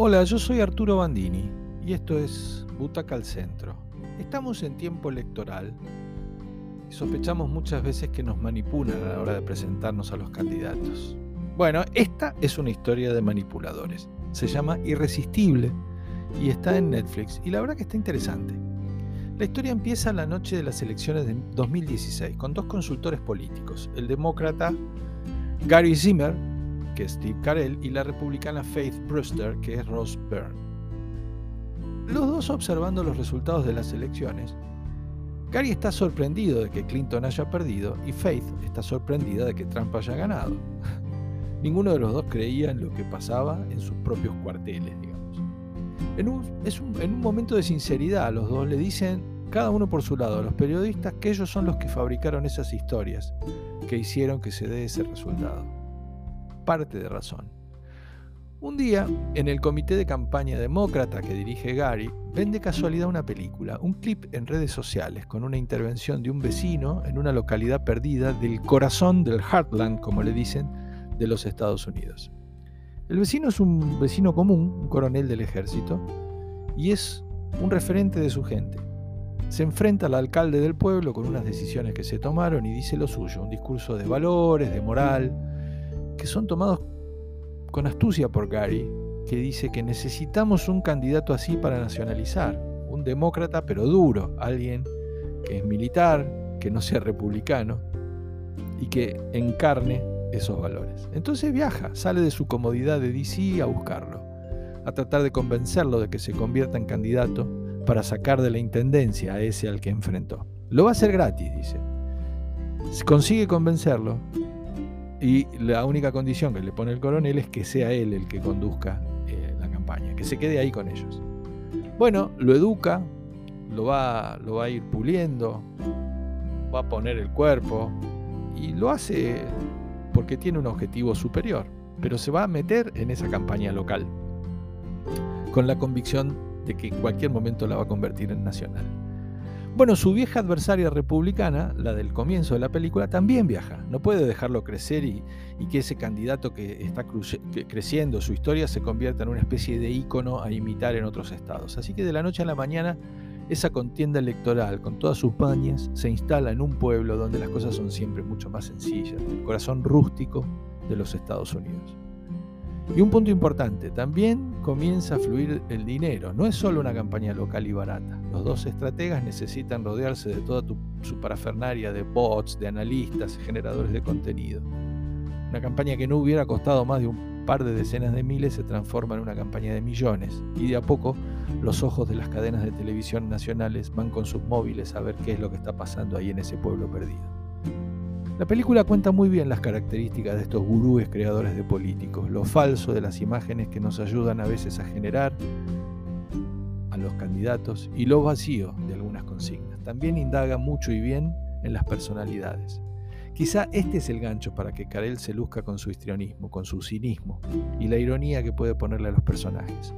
Hola, yo soy Arturo Bandini y esto es Butaca al Centro. Estamos en tiempo electoral y sospechamos muchas veces que nos manipulan a la hora de presentarnos a los candidatos. Bueno, esta es una historia de manipuladores. Se llama Irresistible y está en Netflix y la verdad que está interesante. La historia empieza la noche de las elecciones de 2016 con dos consultores políticos, el demócrata Gary Zimmer que es Steve Carell, y la republicana Faith Brewster, que es Ross Byrne. Los dos observando los resultados de las elecciones, Gary está sorprendido de que Clinton haya perdido y Faith está sorprendida de que Trump haya ganado. Ninguno de los dos creía en lo que pasaba en sus propios cuarteles, digamos. En un, en un momento de sinceridad, los dos le dicen, cada uno por su lado, a los periodistas, que ellos son los que fabricaron esas historias que hicieron que se dé ese resultado parte de razón. Un día, en el comité de campaña demócrata que dirige Gary, ven de casualidad una película, un clip en redes sociales con una intervención de un vecino en una localidad perdida del corazón del Heartland, como le dicen, de los Estados Unidos. El vecino es un vecino común, un coronel del ejército, y es un referente de su gente. Se enfrenta al alcalde del pueblo con unas decisiones que se tomaron y dice lo suyo, un discurso de valores, de moral, que son tomados con astucia por Gary, que dice que necesitamos un candidato así para nacionalizar, un demócrata pero duro, alguien que es militar, que no sea republicano y que encarne esos valores. Entonces viaja, sale de su comodidad de DC a buscarlo, a tratar de convencerlo de que se convierta en candidato para sacar de la intendencia a ese al que enfrentó. Lo va a hacer gratis, dice. Si consigue convencerlo, y la única condición que le pone el coronel es que sea él el que conduzca eh, la campaña, que se quede ahí con ellos. Bueno, lo educa, lo va, lo va a ir puliendo, va a poner el cuerpo y lo hace porque tiene un objetivo superior, pero se va a meter en esa campaña local con la convicción de que en cualquier momento la va a convertir en nacional. Bueno, su vieja adversaria republicana, la del comienzo de la película, también viaja. No puede dejarlo crecer y, que ese candidato que está creciendo su historia se convierta en una especie de ícono a imitar en otros estados. Así que de la noche a la mañana, esa contienda electoral, con todas sus pañas, se instala en un pueblo donde las cosas son siempre mucho más sencillas, el corazón rústico de los Estados Unidos. Y un punto importante, también comienza a fluir el dinero. No es solo una campaña local y barata. Los dos estrategas necesitan rodearse de toda su parafernaria de bots, de analistas, generadores de contenido. Una campaña que no hubiera costado más de un par de decenas de miles se transforma en una campaña de millones. Y de a poco los ojos de las cadenas de televisión nacionales van con sus móviles a ver qué es lo que está pasando ahí en ese pueblo perdido. La película cuenta muy bien las características de estos gurúes creadores de políticos, lo falso de las imágenes que nos ayudan a veces a generar a los candidatos y lo vacío de algunas consignas. También indaga mucho y bien en las personalidades. Quizá este es el gancho para que Carell se luzca con su histrionismo, con su cinismo y la ironía que puede ponerle a los personajes.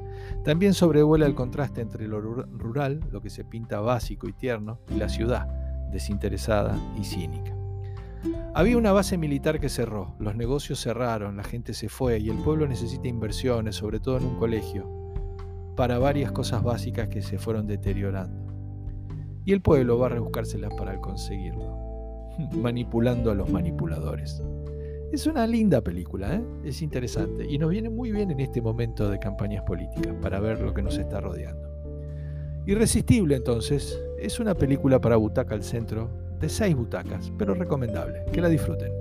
También sobrevuela el contraste entre lo rural, lo que se pinta básico y tierno, y la ciudad, desinteresada y cínica. Había una base militar que cerró, los negocios cerraron, la gente se fue y el pueblo necesita inversiones, sobre todo en un colegio, para varias cosas básicas que se fueron deteriorando. Y el pueblo va a rebuscárselas para conseguirlo, manipulando a los manipuladores. Es una linda película, ¿eh? es interesante y nos viene muy bien en este momento de campañas políticas para ver lo que nos está rodeando. Irresistible entonces, es una película para Butaca al Centro de seis butacas, pero recomendable. Que la disfruten.